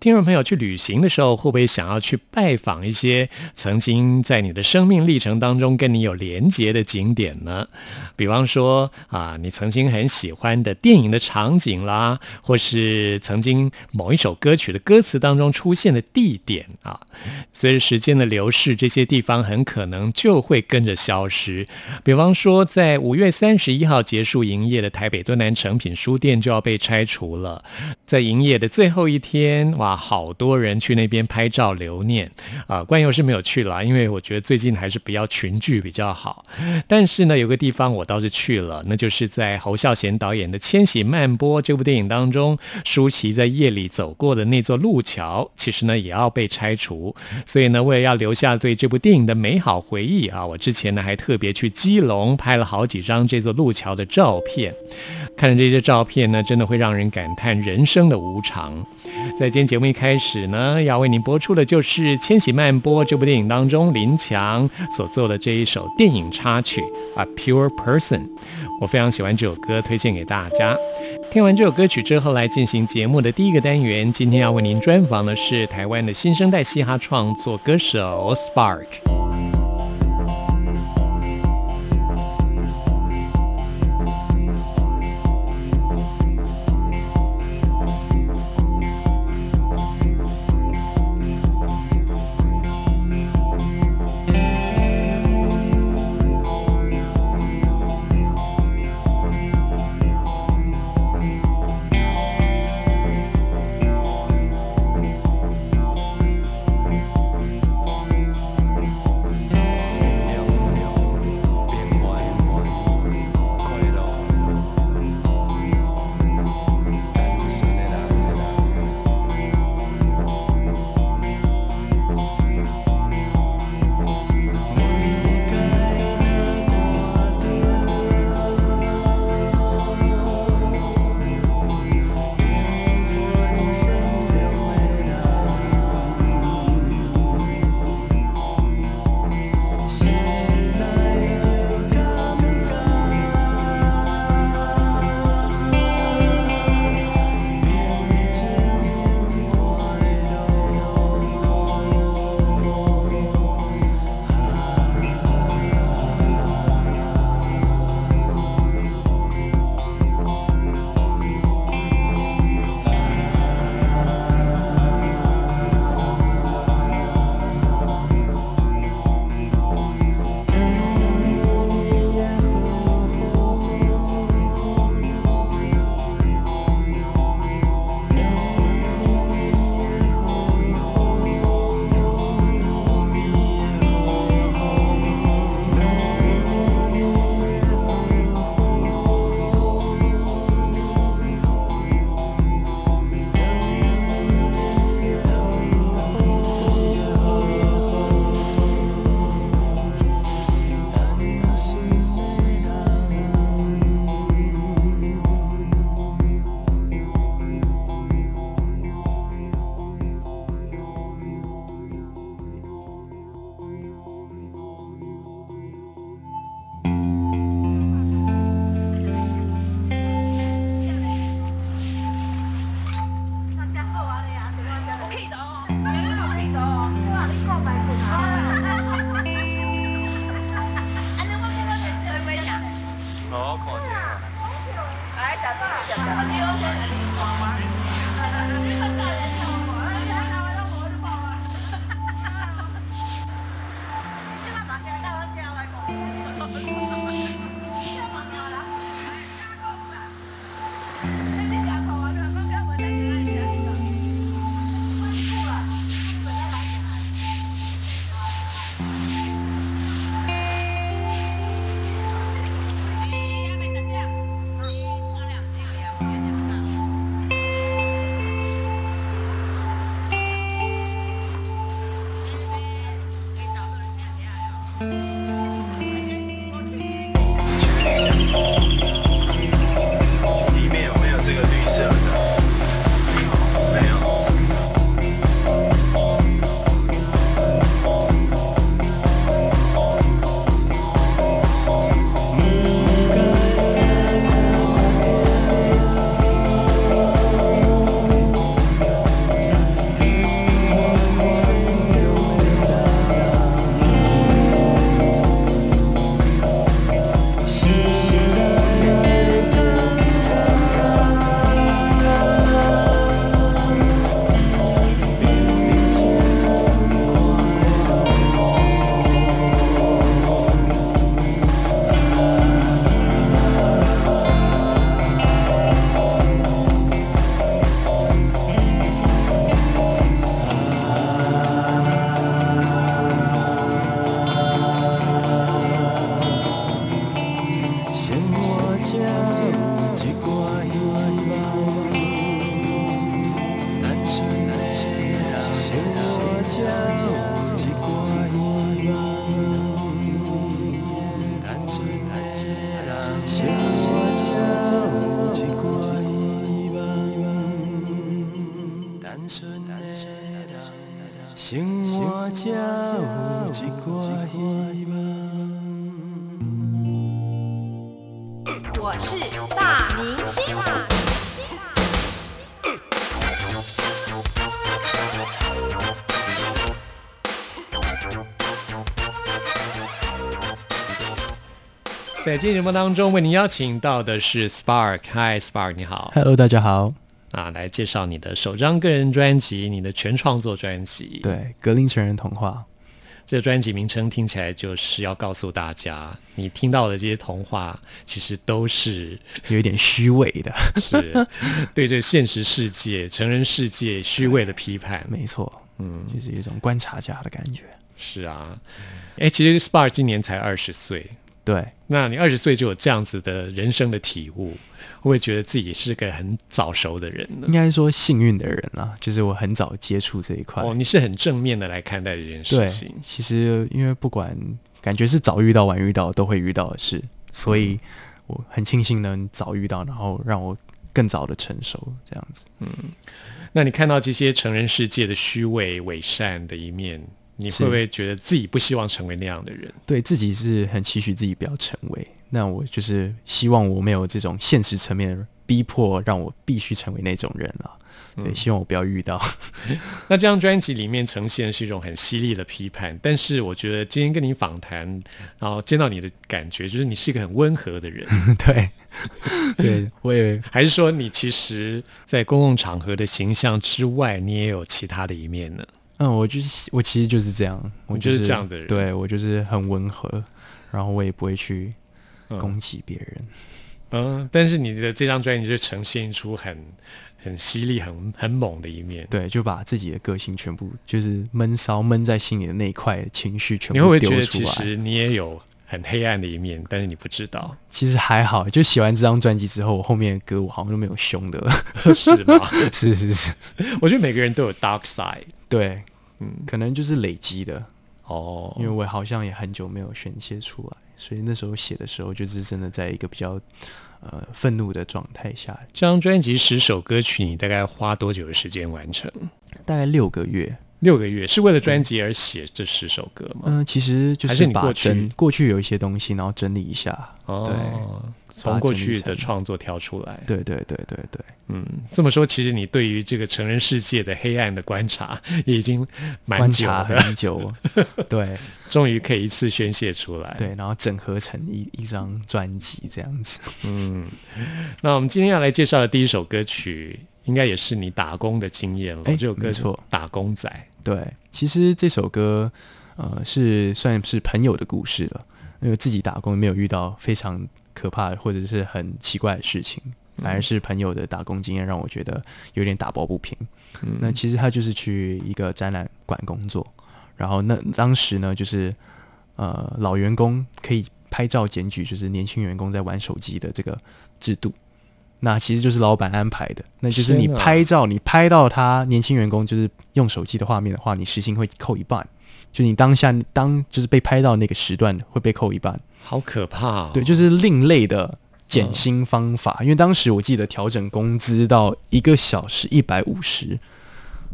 听众朋友去旅行的时候，会不会想要去拜访一些曾经在你的生命历程当中跟你有连结的景点呢？比方说啊，你曾经很喜欢的电影的场景啦，或是曾经某一首歌曲的歌词当中出现的地点啊，随着时间的流逝，这些地方很可能就会跟着消失。比方说，在五月三十一号结束营业的台北敦南诚品书店就要被拆除了，在营业的最后一天，哇！好多人去那边拍照留念啊，关佑是没有去了，因为我觉得最近还是不要群聚比较好。但是呢，有个地方我倒是去了，那就是在侯孝贤导演的《千禧慢播》这部电影当中，舒淇在夜里走过的那座路桥，其实呢也要被拆除。所以呢，为了要留下对这部电影的美好回忆啊，我之前呢还特别去基隆拍了好几张这座路桥的照片。看着这些照片呢，真的会让人感叹人生的无常。在今天节目一开始呢，要为您播出的就是《千禧慢播》这部电影当中林强所做的这一首电影插曲《A Pure Person》。我非常喜欢这首歌，推荐给大家。听完这首歌曲之后，来进行节目的第一个单元。今天要为您专访的是台湾的新生代嘻哈创作歌手 Spark。在今天节目当中，为您邀请到的是 Spark。Hi Spark，你好。Hello，大家好。啊，来介绍你的首张个人专辑，你的全创作专辑。，对，格林成人童话。这个专辑名称听起来就是要告诉大家，你听到的这些童话其实都是 有一点虚伪的，是对这现实世界、成人世界虚伪的批判。没错，嗯，就是一种观察家的感觉。是啊，哎，其实 Spark 今年才二十岁，对，那你二十岁就有这样子的人生的体悟，会不会觉得自己是个很早熟的人呢应？该说幸运的人啊，就是我很早接触这一块。哦，你是很正面的来看待这件事对情，，其实因为不管感觉是早遇到晚遇到都会遇到的事，所以我很庆幸能早遇到，然后让我更早的成熟，这样子。嗯那你看到这些成人世界的虚伪、伪善的一面，你会不会觉得自己不希望成为那样的人？对自己是很期许自己不要成为，那我就是希望我没有这种现实层面逼迫，让我必须成为那种人了。对，希望我不要遇到。那这张专辑里面呈现是一种很犀利的批判，但是我觉得今天跟你访谈，然后见到你的感觉，就是你是一个很温和的人，对，对我也还是说你其实，在公共场合的形象之外，你也有其他的一面呢？嗯，我就是我其实就是这样，我你就是这样的人对我就是很温和，然后我也不会去嗯攻击别人。嗯，但是你的这张专辑就呈现出很很犀利、很很猛的一面。对，就把自己的个性全部就是闷骚闷在心里的那一块情绪全你会不部会觉得其丢出来。实你也有很黑暗的一面，但是你不知道，其实还好，就写完这张专辑之后，我后面的歌我好像都没有凶的了。是吗？是 是是，我觉得每个人都有 dark side。对，嗯，可能就是累积的，哦，因为我好像也很久没有宣泄出来，所以那时候写的时候就是真的在一个比较呃愤怒的状态下，这张专辑十首歌曲，你大概花多久的时间完成？大概六个月。六个月，是为了专辑而写这十首歌吗？嗯、其实就是是把你过去整过去有一些东西，然后整理一下。哦，从把过去的创作挑出来。对对对对对，嗯，这么说，其实你对于这个成人世界的黑暗的观察也 已经蛮久了，很久，对终于可以一次宣泄出来。，对，然后整合成一一张专辑这样子。嗯，那我们今天要来介绍的第一首歌曲，应该也是你打工的经验了。哎这首歌错《打工仔》。对，其实这首歌呃是算是朋友的故事了，因为自己打工没有遇到非常可怕或者是很奇怪的事情，反而是朋友的打工经验让我觉得有点打抱不平。嗯那其实他就是去一个展览馆工作，然后那当时呢就是呃老员工可以拍照检举，就是年轻员工在玩手机的这个制度。那其实就是老板安排的，那就是你拍照，你拍到他年轻员工就是用手机的画面的话，你时薪会扣一半，就你当下当就是被拍到那个时段会被扣一半。好可怕、哦！对，就是另类的减薪方法。因为当时我记得调整工资到一个小时一百五十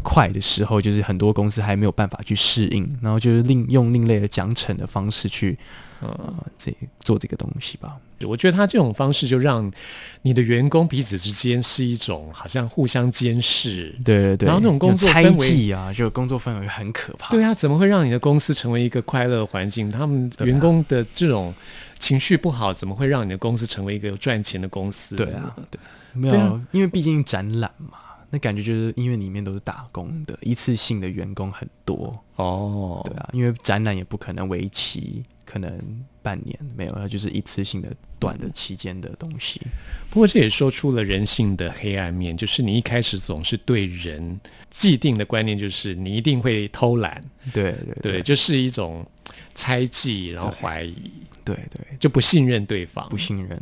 块的时候，就是很多公司还没有办法去适应，然后就是另用另类的奖惩的方式去呃这做这个东西吧。我觉得他这种方式就让你的员工彼此之间是一种好像互相监视。对对对，然后那种工作猜氛围忌啊，就工作氛围很可怕。对啊，怎么会让你的公司成为一个快乐的环境？他们员工的这种情绪不好，怎么会让你的公司成为一个有赚钱的公司？对啊，对，没有，啊因为毕竟展览嘛，那感觉就是因为里面都是打工的，一次性的员工很多。哦，对啊，因为展览也不可能为期可能半年，没有，它就是一次性的短的期间的东西。不过这也说出了人性的黑暗面，就是你一开始总是对人既定的观念，就是你一定会偷懒，对对对，就是一种猜忌，然后怀疑，对对，就不信任对方不。信任，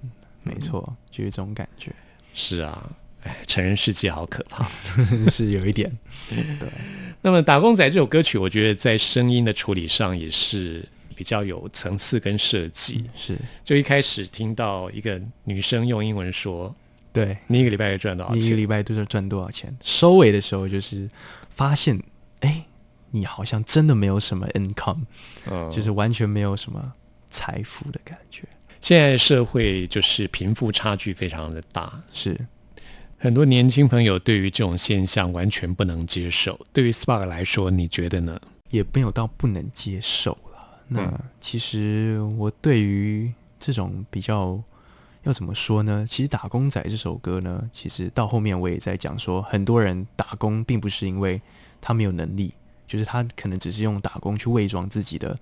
嗯没错，就是这种感觉，是啊，哎，成人世界好可怕。是有一点。对，那么《打工仔》这首歌曲，我觉得在声音的处理上也是比较有层次跟设计。是，就一开始听到一个女生用英文说对，：“你一个礼拜赚多少钱你一个礼拜都是赚多少钱？收尾的时候就是发现，哎，你好像真的没有什么 income，、嗯，就是完全没有什么财富的感觉。现在社会就是贫富差距非常的大，是，很多年轻朋友对于这种现象完全不能接受。对于 Spark 来说，你觉得呢？也没有到不能接受了。那嗯其实我对于这种比较要怎么说呢？其实《打工仔》这首歌呢，其实到后面我也在讲说，很多人打工并不是因为他没有能力，就是他可能只是用打工去伪装自己的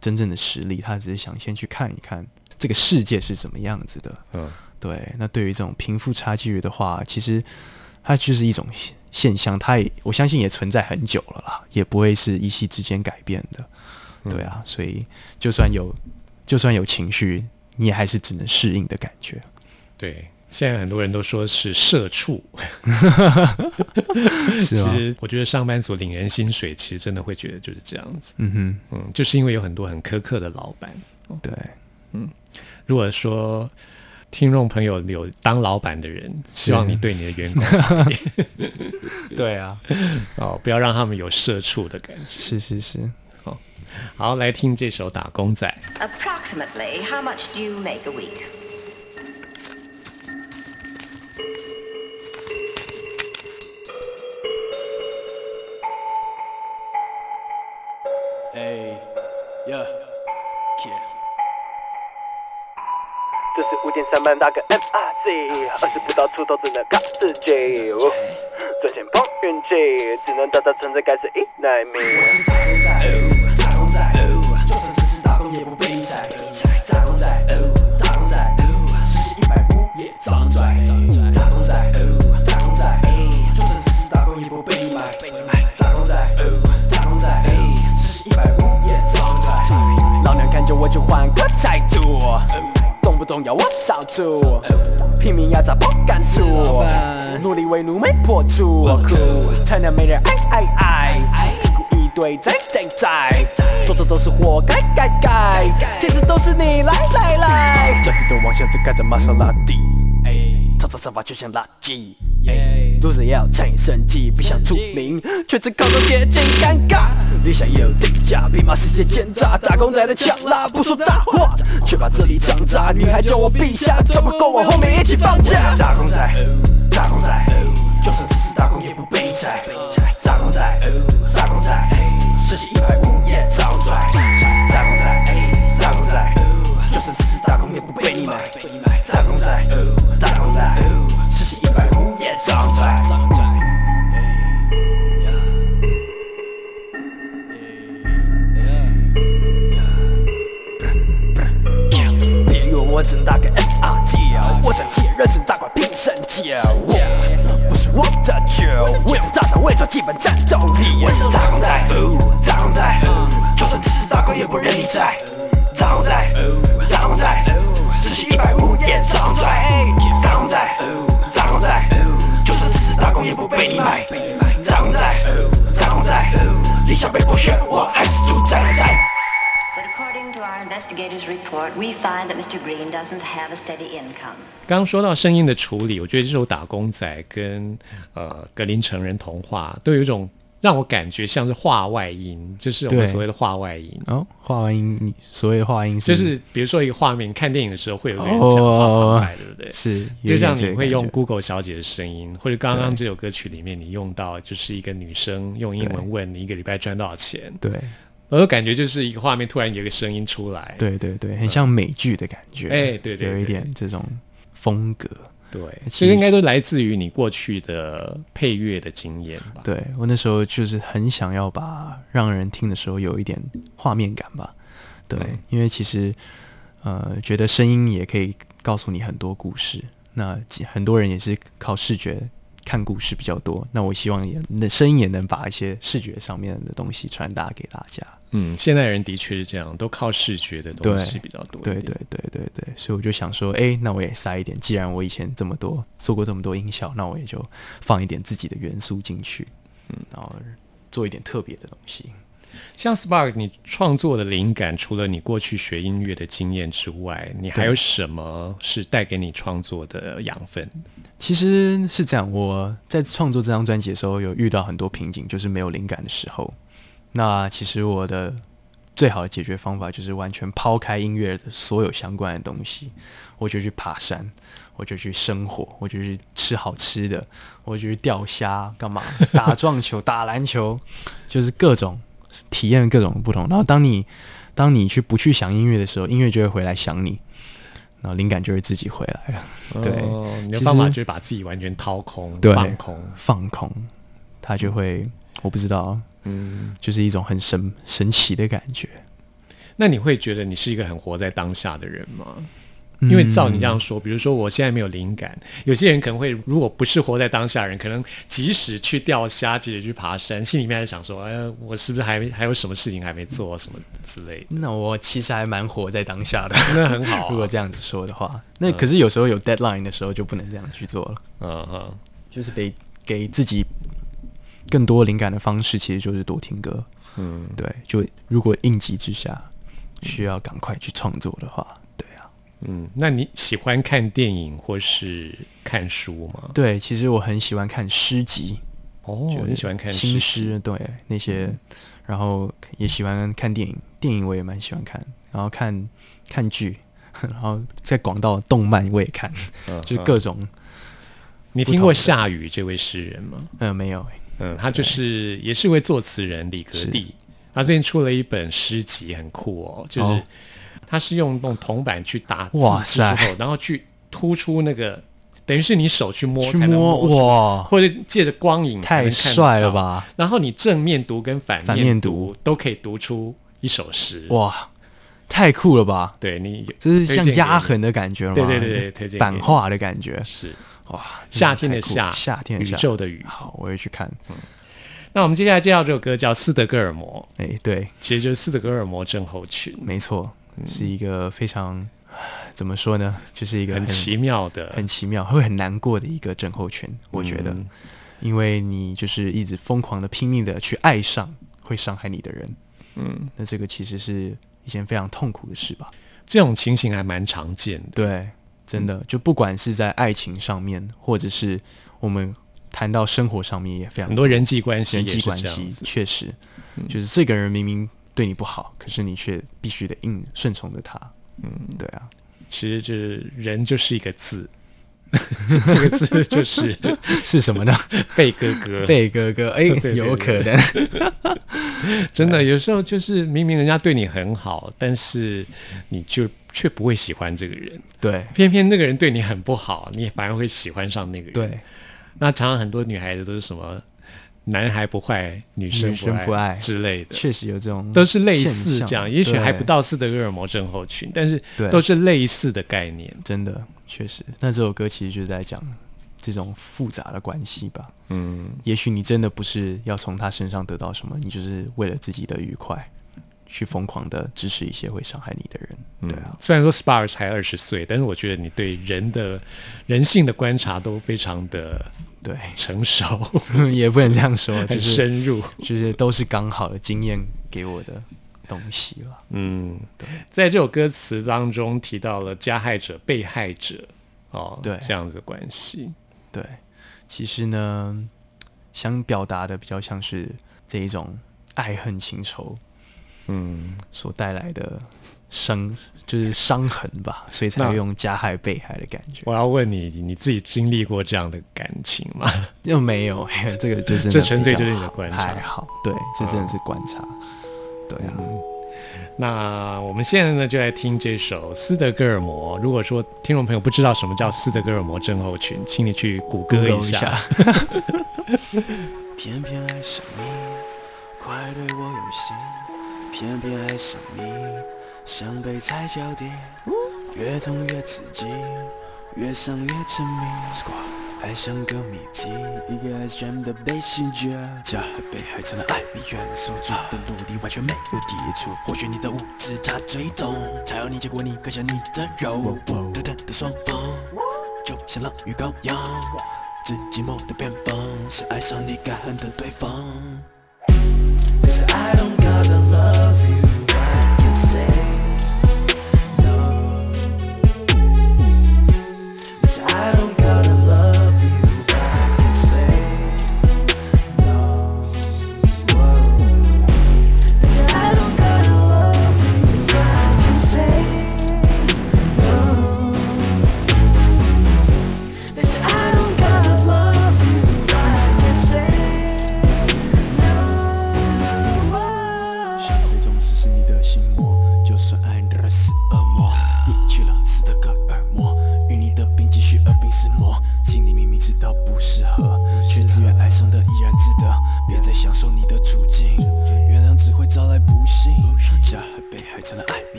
真正的实力，他只是想先去看一看这个世界是怎么样子的。嗯对，那对于这种贫富差距的话，其实它就是一种现现象，它也我相信也存在很久了啦，也不会是一夕之间改变的。对啊，所以就算有就算有情绪，你也还是只能适应的感觉。对，现在很多人都说是社畜，是其吗？实我觉得上班族领人薪水，其实真的会觉得就是这样子。嗯哼嗯，就是因为有很多很苛刻的老板。对，嗯，如果说听众朋友有当老板的人，希望你对你的员工 对啊，哦，不要让他们有社畜的感觉。是是是。好，来听这首《打工仔》。Approximately, how much do you make a week? Hey, yeah, yeah. 这是五点三班打个 MRC，二十不到出头只能靠自己，哦赚钱碰运气，只能打到存在开始一难民。是打工仔，换个态度，动不动要我少做，拼命压榨不敢做，努力为奴没破处，才能没人爱爱爱，屁股一堆在在在，做的都是活该该该，其实都是你来来来，整体都往向只盖着玛莎拉蒂，操操手法就像垃圾。Loser 要产生计，不想出名，却只靠着接近尴尬。理想也有定价，匹马世界奸诈，打工仔的强拉，不说大话，却把这里长大。女孩叫我陛下，赚不够我后面一起放假。打工仔，打工仔，就算只是打工也不被理睬。打工仔，打工仔，时薪一百我只打个 NRT，我在替人生打怪拼身价。不是我的酒，我用大肠伪装基本战斗力。我是打工仔，哦打工仔，就算只是打工也不任你宰。打工仔，打工仔，时薪一百五也照赚。打工仔，打工仔，就算只是打工也不被你买。打工仔，打工仔，理想被剥削，我还是独占刚刚说到声音的处理，我觉得这首《打工仔》跟呃《格林成人童话》都有一种让我感觉像是话外音，就是我们所谓的话外音。哦，话外音，你所谓的话外音是就是比如说一个画面，看电影的时候会有个人讲话哦旁白，对不对？是，就像你会用 Google 小姐的声音，或者刚刚这首歌曲里面你用到，就是一个女生用英文问你一个礼拜赚多少钱，对我的感觉就是一个画面突然有一个声音出来，对对对，很像美剧的感觉，哎对对有一点这种风格。对，其实应该都来自于你过去的配乐的经验吧？对我那时候就是很想要把让人听的时候有一点画面感吧，对，嗯因为其实呃觉得声音也可以告诉你很多故事，那其很多人也是靠视觉看故事比较多，那我希望也那声音也能把一些视觉上面的东西传达给大家。嗯，现代人的确是这样，都靠视觉的东西比较多。对对对对对，所以我就想说，哎，那我也塞一点。既然我以前这么多做过这么多音效，那我也就放一点自己的元素进去，嗯，然后做一点特别的东西。像 Spark，你创作的灵感，除了你过去学音乐的经验之外，你还有什么是带给你创作的养分？其实是这样，我在创作这张专辑的时候，有遇到很多瓶颈，就是没有灵感的时候。那其实我的最好的解决方法就是完全抛开音乐的所有相关的东西，我就去爬山，我就去生火，我就去吃好吃的，我就去钓虾，干嘛打撞球、打篮球，就是各种体验各种不同。然后当你当你去不去想音乐的时候，音乐就会回来想你，然后灵感就会自己回来了。对哦你的方法就是把自己完全掏空、对放空。放空，它就会我不知道，嗯，就是一种很神神奇的感觉。那你会觉得你是一个很活在当下的人吗？因为照你这样嗯说，比如说我现在没有灵感，有些人可能会，如果不是活在当下人，可能即使去钓虾，即使去爬山，心里面还想说，哎呀，我是不是还还有什么事情还没做，什么之类的？那我其实还蛮活在当下的。那很好、啊，如果这样子说的话，那可是有时候有 deadline 的时候就不能这样子去做了，嗯哼，就是得给自己更多灵感的方式，其实就是多听歌。嗯，对，就如果应急之下需要赶快去创作的话，对啊，嗯，那你喜欢看电影或是看书吗？对，其实我很喜欢看诗集，哦就，你喜欢看新诗对那些，然后也喜欢看电影，电影我也蛮喜欢看，然后看看剧，然后在广到动漫我也看，嗯就是各种，你听过夏雨这位诗人吗？呃，没有，嗯，他就是也是位作词人李格弟，他最近出了一本诗集，很酷哦，就是哦他是用那种铜板去打字哇之后塞，然后去突出那个，等于是你手去摸去才能摸哇或者借着光影太帅了？吧！然后你正面读跟反反面面读都可以读出一首诗，哇，太酷了吧！对你这是像压痕的感觉吗？对对对版画的感觉，是哇！夏天的夏，夏天的夏宙的宇。好，我会去看。嗯那我们接下来介绍这首歌叫《斯德哥尔摩》，哎，对，其实就是斯德哥尔摩症候群，没错，是一个非常怎么说呢？就是一个很奇妙的，很奇妙，会很难过的一个症候群。我觉得，嗯因为你就是一直疯狂的、拼命的去爱上会伤害你的人，嗯，那这个其实是一件非常痛苦的事吧？这种情形还蛮常见的。对，真的，就不管是在爱情上面，或者是我们谈到生活上面，也非常很多人际关系人际关系确实，就是这个人明明对你不好，可是你却必须得硬顺从着他。嗯，对啊，其实就是人就是一个字，这个字就是 是什么呢？贝哥哥。贝哥哥，哎、有可能，真的有时候就是明明人家对你很好，但是你就却不会喜欢这个人，对偏偏那个人对你很不好，你反而会喜欢上那个人。对，那常常很多女孩子都是什么男孩不坏，女生不爱之类的。确实有这种都是类似这样，也许还不到斯德哥尔摩症候群，但是都是类似的概念。真的确实。那这首歌其实就是在讲这种复杂的关系吧。嗯，也许你真的不是要从他身上得到什么，你就是为了自己的愉快，去疯狂的支持一些会伤害你的人。对啊，虽然说 Spar 才二十岁，但是我觉得你对人的人性的观察都非常的对，成熟，也不能这样说，就很是深入。就是都是刚好的经验给我的东西了。嗯，在这首歌词当中提到了加害者、被害者哦，对这样子的关系。对，其实呢，想表达的比较像是这一种爱恨情仇嗯，所带来的伤，就是伤痕吧，所以才那会用加害被害的感觉。我要问你，你自己经历过这样的感情吗？又没有，这个就是这纯粹就是你的观察还好，对，这真的是观察。对啊，那我们现在呢，就来听这首斯德哥尔摩。如果说听众朋友不知道什么叫斯德哥尔摩症候群，请你去谷歌一下。一下偏偏爱上你，快对我有心，偏偏爱上你，像被踩脚底，越痛越刺激，越想越沉迷。爱像个谜题，一个 S jam 的被吸着，加害被害成了爱你元素，做的努力完全没有抵触。或许你的无知他最懂，才有你结果你割下你的肉，对等的双方，就像狼与羔羊。最寂寞的偏方是爱上你该恨的对方。I don't love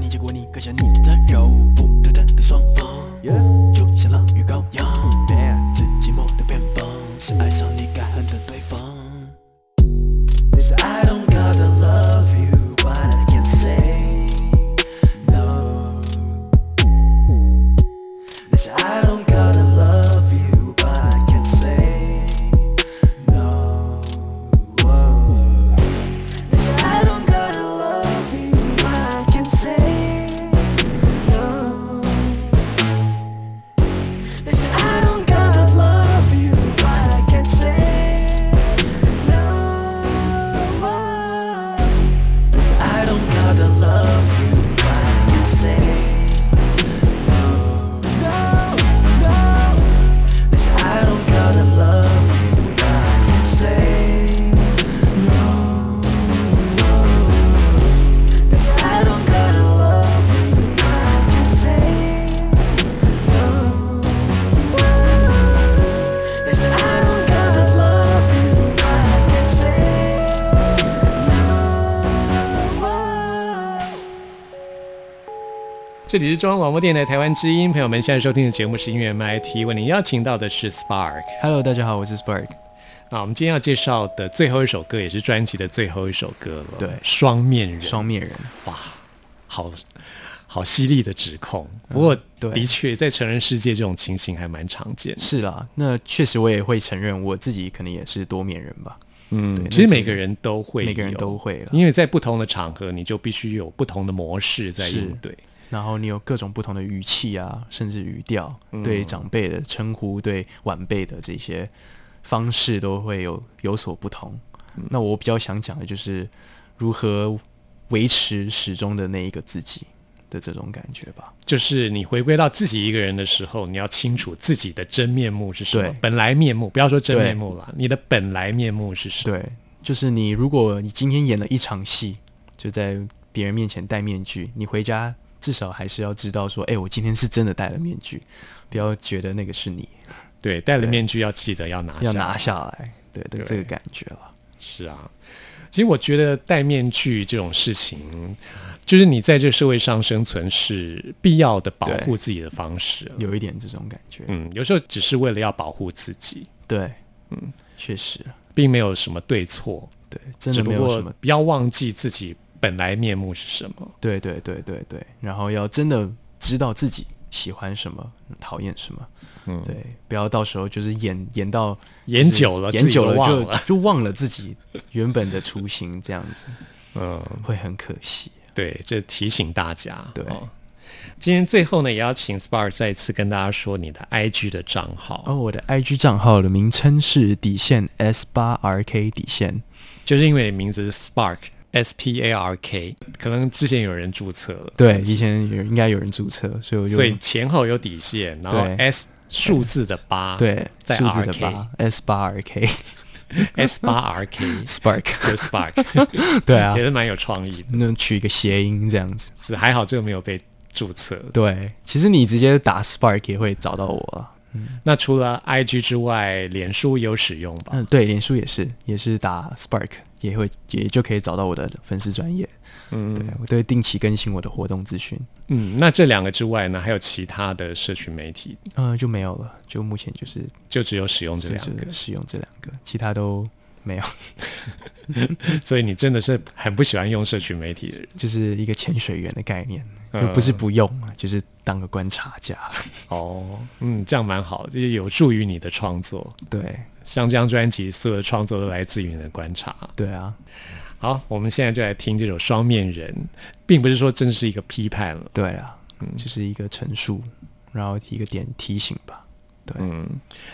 你结果你割下你的肉，不对等的双方，就像狼与羔羊，自寂寞的偏方，是爱上你该恨的对方。这里是中央广播电台台湾之音，朋友们现在收听的节目是音乐 MIT，为您邀请到的是 Spark。Hello，大家好，我是 Spark。那我们今天要介绍的最后一首歌，也是专辑的最后一首歌了。对双面人，双面人，哇，好好犀利的指控。不过，对的确在成人世界这种情形还蛮常见的。是啦，那确实我也会承认我自己可能也是多面人吧。嗯其实每个人都会，每个人都会啦因为在不同的场合，你就必须有不同的模式在是应对。然后你有各种不同的语气啊，甚至语调，嗯对长辈的称呼，对晚辈的这些方式都会有有所不同。嗯那我比较想讲的就是如何维持始终的那一个自己的这种感觉吧。就是你回归到自己一个人的时候，你要清楚自己的真面目是什么，本来面目，不要说真面目了，你的本来面目是什么？对，就是你，如果你今天演了一场戏，就在别人面前戴面具，你回家至少还是要知道说，哎、我今天是真的戴了面具，不要觉得那个是你，对，戴了面具要记得要拿下，要拿下来，对的对。这个感觉了。是啊，其实我觉得戴面具这种事情，就是你在这个社会上生存是必要的保护自己的方式。有一点这种感觉，嗯，有时候只是为了要保护自己，对，嗯，确实，并没有什么对错，对，真的没有什么，不要忘记自己本来面目是什么。对对对对对，然后要真的知道自己喜欢什么，讨厌什么。嗯，对，不要到时候就是演演到演久了演久了都忘了就就忘了自己原本的初心，这样子嗯，会很可惜。对，这提醒大家。对哦今天最后呢，也要请 Spark 再一次跟大家说你的 IG 的账号，哦，我的 IG 账号的名称是底线 S 八 RK 底线，就是因为名字是 Spark。S P A R K，可能之前有人注册了，对，以前有应该有人注册，所以我就所以前后有底线，然后对 S 数字的八，对在数字的八 S 八 RK S 八 R K Spark，就 Spark，对啊也，是蛮有创意的。那取一个谐音这样子。是还好这个没有被注册。对，其实你直接打 Spark 也会找到我了。那除了 IG 之外，脸书有使用吧？嗯，对，脸书也是，也是打 Spark 也会也就可以找到我的粉丝专业。嗯对，我都会定期更新我的活动资讯。嗯，那这两个之外呢，还有其他的社群媒体，嗯、就没有了，就目前就是就只有使用这两个，使用这两个，其他都没有，所以你真的是很不喜欢用社群媒体的人就是一个潜水员的概念，不是不用啊，就是当个观察家。哦。嗯，这样蛮好，就是有助于你的创作。对像这张专辑，所有的创作都来自于你的观察。对啊，好，我们现在就来听这首《双面人》，并不是说真是一个批判了。对啊，嗯，就是一个陈述，然后一个点提醒吧。对，嗯，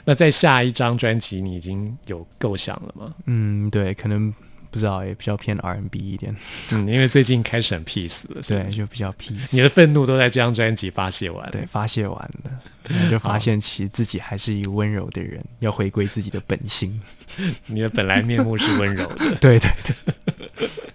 那在下一张专辑，你已经有构想了吗？嗯，对，可能不知道，也比较偏 R&B 一点。嗯，因为最近开始很 peace 了，对，就比较 peace。你的愤怒都在这张专辑发泄完。对，发泄完了，然后就发现其实自己还是一个温柔的人，要回归自己的本心。你的本来面目是温柔的。对 对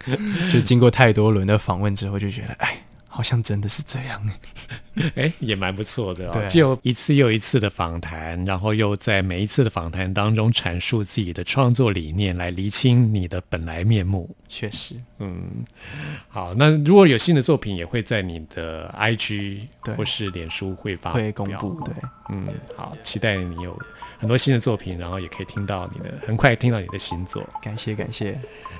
对，就经过太多轮的访问之后，就觉得，哎，好好像真的是这样欸。哎，也蛮不错的对哦。就一次又一次的访谈，然后又在每一次的访谈当中阐述自己的创作理念，来厘清你的本来面目。确实，嗯，好，那如果有新的作品，也会在你的 IG 对或是脸书会发会公布。对，嗯，好，期待你有很多新的作品，然后也可以听到你的，很快听到你的新作。感谢感谢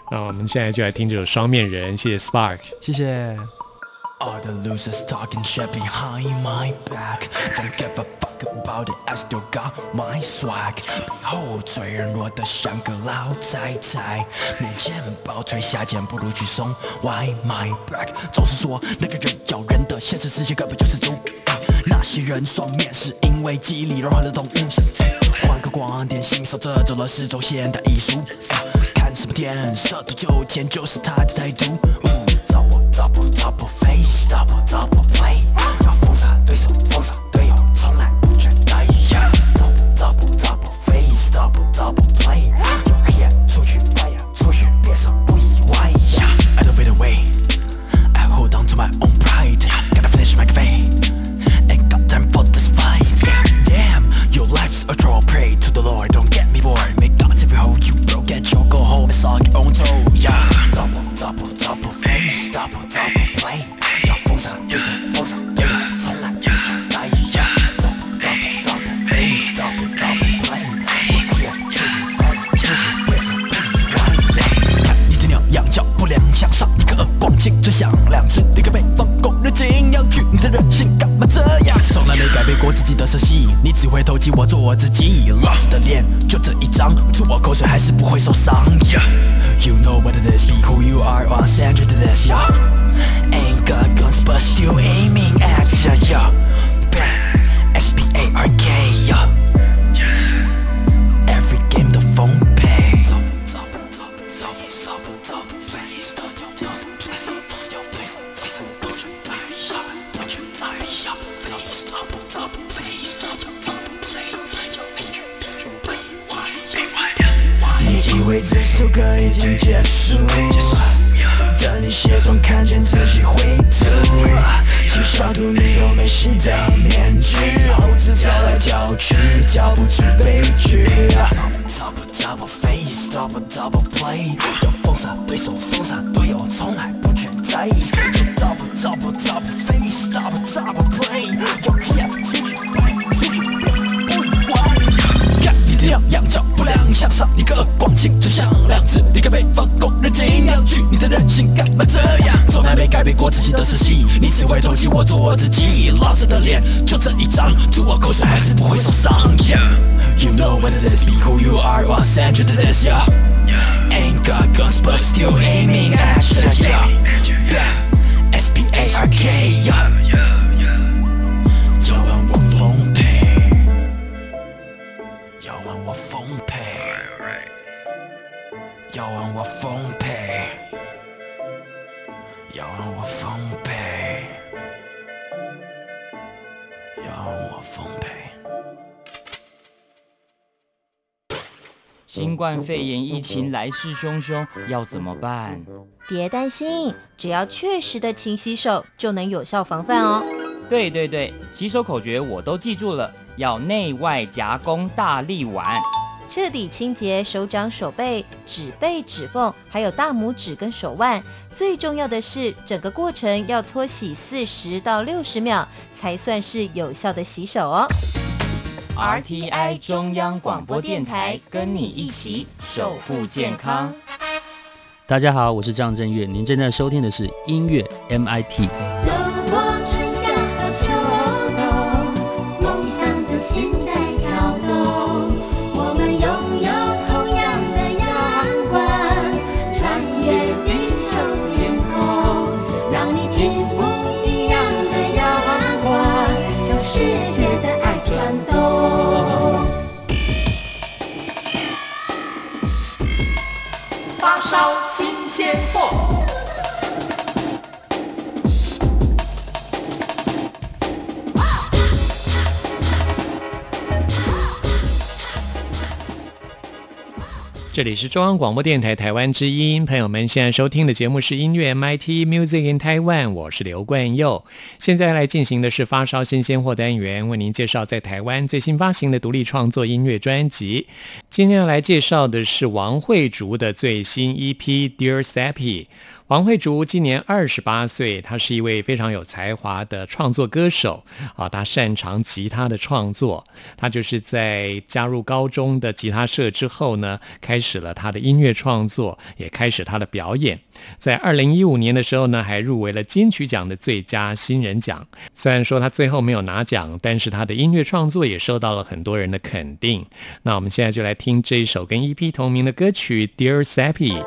那我们现在就来听这首《双面人》，谢谢 Spark。谢谢。All the losers talking shit behind my back. Don't give a fuck about it, I still got my swag. 背后最软弱的像个老太太，面前抱腿下贱，不如去送外卖。Black 总是说那个人咬人的，现实世界根本就是猪。那些人双面是因为记忆里融合的动物。换个光点，欣赏这种乱世中现代艺术。看什么电，射度九天就是他的态度。Double double double face double double play，要封杀对手， 以为这首歌已经结束？等你卸妆看见自己绘图，其小图你都没洗的面具，猴子跳来跳去，跳不出悲剧。Double double face, double double play，要封杀对手，封杀队友，从来不觉在意。就 Double double double 看你的鸟样叫不良，向上一个耳光，青春响亮，自离开北方工人敬仰去，你的人性干嘛这样？从来没改变过自己的死系，你只会投机，我做我自己。老子的脸就这一张，吐我口水还是不会受伤。Yeah, you know what it is, be who you are, I'll send you to this. Yeah, ain't got guns but still aiming at ya. Yeah, S B H R K, Yeah, 让我丰沛，要让我丰沛，要让我丰沛。新冠肺炎疫情来势汹汹，要怎么办？别担心，只要确实的勤洗手，就能有效防范哦。对对对，洗手口诀我都记住了，要内外夹攻大力丸。彻底清洁手掌、手背、指背、指缝，还有大拇指跟手腕。最重要的是，整个过程要搓洗四十到六十秒，才算是有效的洗手哦。RTI 中央广播电台跟你一起守护健康。大家好，我是张震岳，您正在收听的是音乐 MIT。鲜货。这里是中央广播电台台湾之音，朋友们现在收听的节目是音乐 MIT Music in Taiwan，我是刘冠佑。现在来进行的是发烧新鲜货单元，为您介绍在台湾最新发行的独立创作音乐专辑。今天要来介绍的是王慧竹的最新 EP《Dear Sappy》。王慧竹今年二十八岁，她是一位非常有才华的创作歌手啊，她擅长吉他的创作。她就是在加入高中的吉他社之后呢，开始了她的音乐创作，也开始她的表演。在二零一五年的时候呢，还入围了金曲奖的最佳新人奖。虽然说她最后没有拿奖，但是她的音乐创作也受到了很多人的肯定。那我们现在就来听这一首跟 EP 同名的歌曲《Dear Sappy》。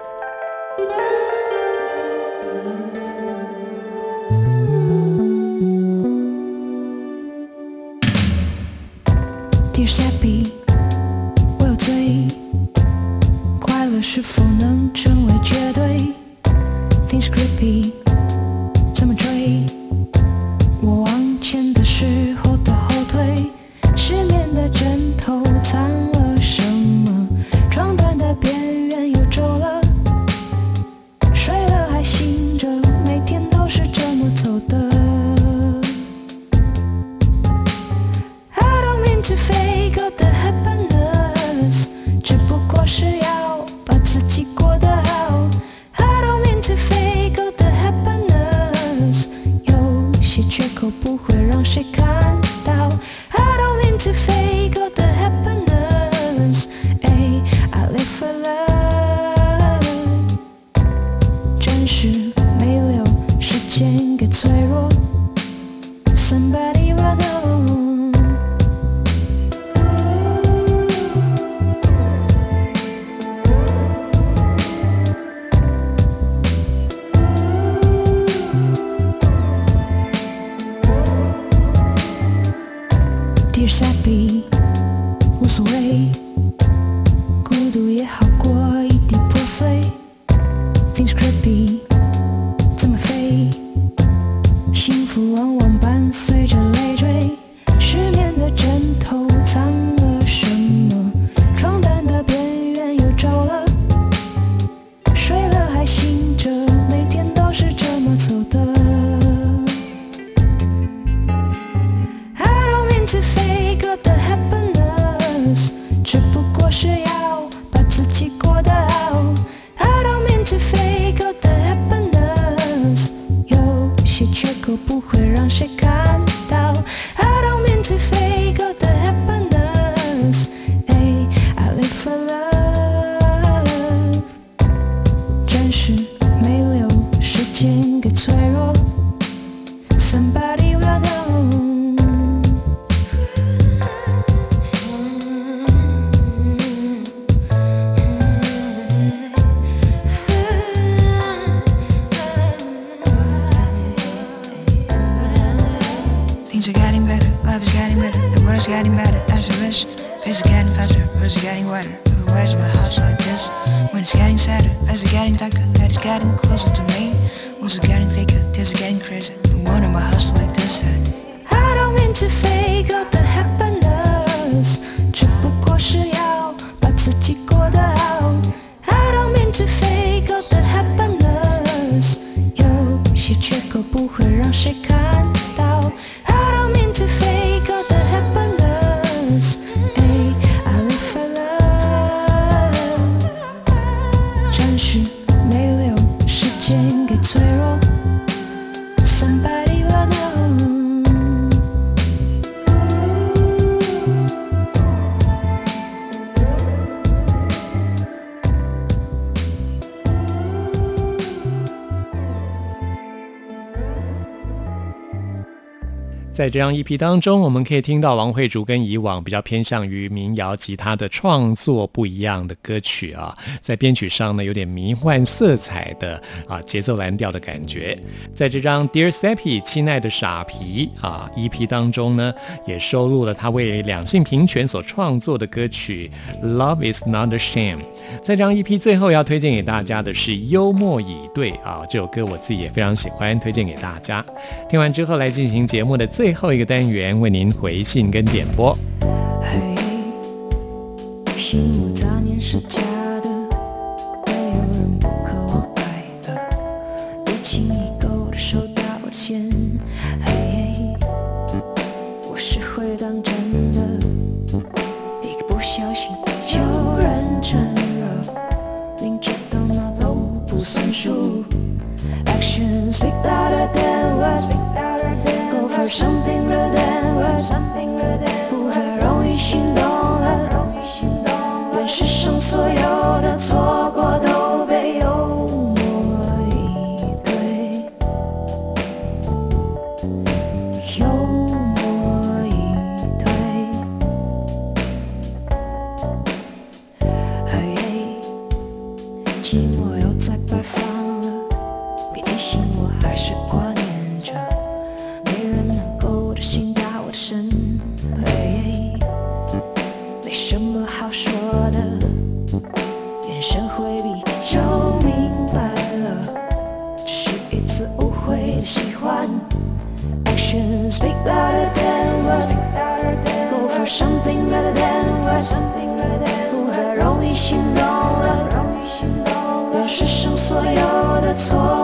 在这张 EP 当中，我们可以听到王慧竹跟以往比较偏向于民谣吉他的创作不一样的歌曲啊，在编曲上呢有点迷幻色彩的啊节奏蓝调的感觉。在这张 Dear Sappy 亲爱的傻皮啊 EP 当中呢，也收录了他为两性平权所创作的歌曲 Love Is Not a Shame。在这张 EP 最后要推荐给大家的是《幽默以对》啊，这首歌我自己也非常喜欢，推荐给大家。听完之后来进行节目的最后一个单元，为您回信跟点播。嘿，是我杂念是假的，没有人不再容易心动了。愿世上所有的错过开始挂念着，没人能够的心打我的身，没什么好说的，眼神回避就明白了，只是一次误会的喜欢。Actions speak louder than words. Go for something rather than words. 不再容易心动了。愿世上所有的错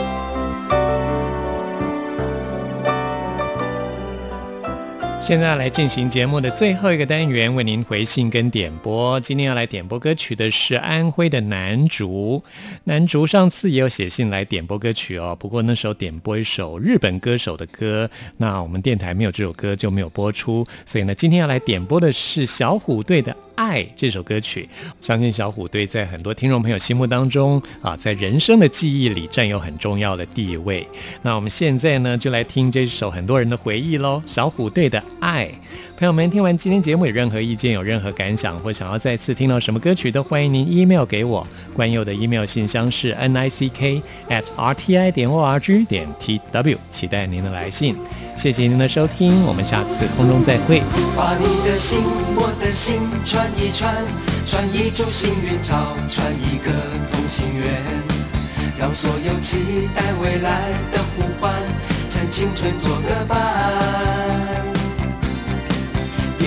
现在来进行节目的最后一个单元，为您回信跟点播。今天要来点播歌曲的是安徽的南竹。南竹上次也有写信来点播歌曲哦，不过那时候点播一首日本歌手的歌，那我们电台没有这首歌就没有播出，所以呢，今天要来点播的是小虎队的《爱》这首歌曲。相信小虎队在很多听众朋友心目当中啊，在人生的记忆里占有很重要的地位。那我们现在呢，就来听这首很多人的回忆喽，小虎队的。爱，朋友们，听完今天节目有任何意见、有任何感想，或想要再次听到什么歌曲，都欢迎您 email 给我。关佑的 email 信箱是 n i c k at r t i 点 o r g 点 t w，期待您的来信。谢谢您的收听，我们下次空中再会。把你的心，我的心串一串，串一株幸运草，串一个同心圆，让所有期待未来的呼唤，趁青春做个伴。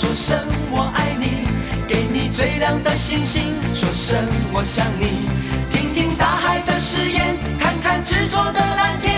说声我爱你，给你最亮的星星，说声我想你。听听大海的誓言，看看执着的蓝天，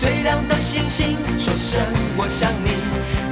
最亮的星星，说声我想你。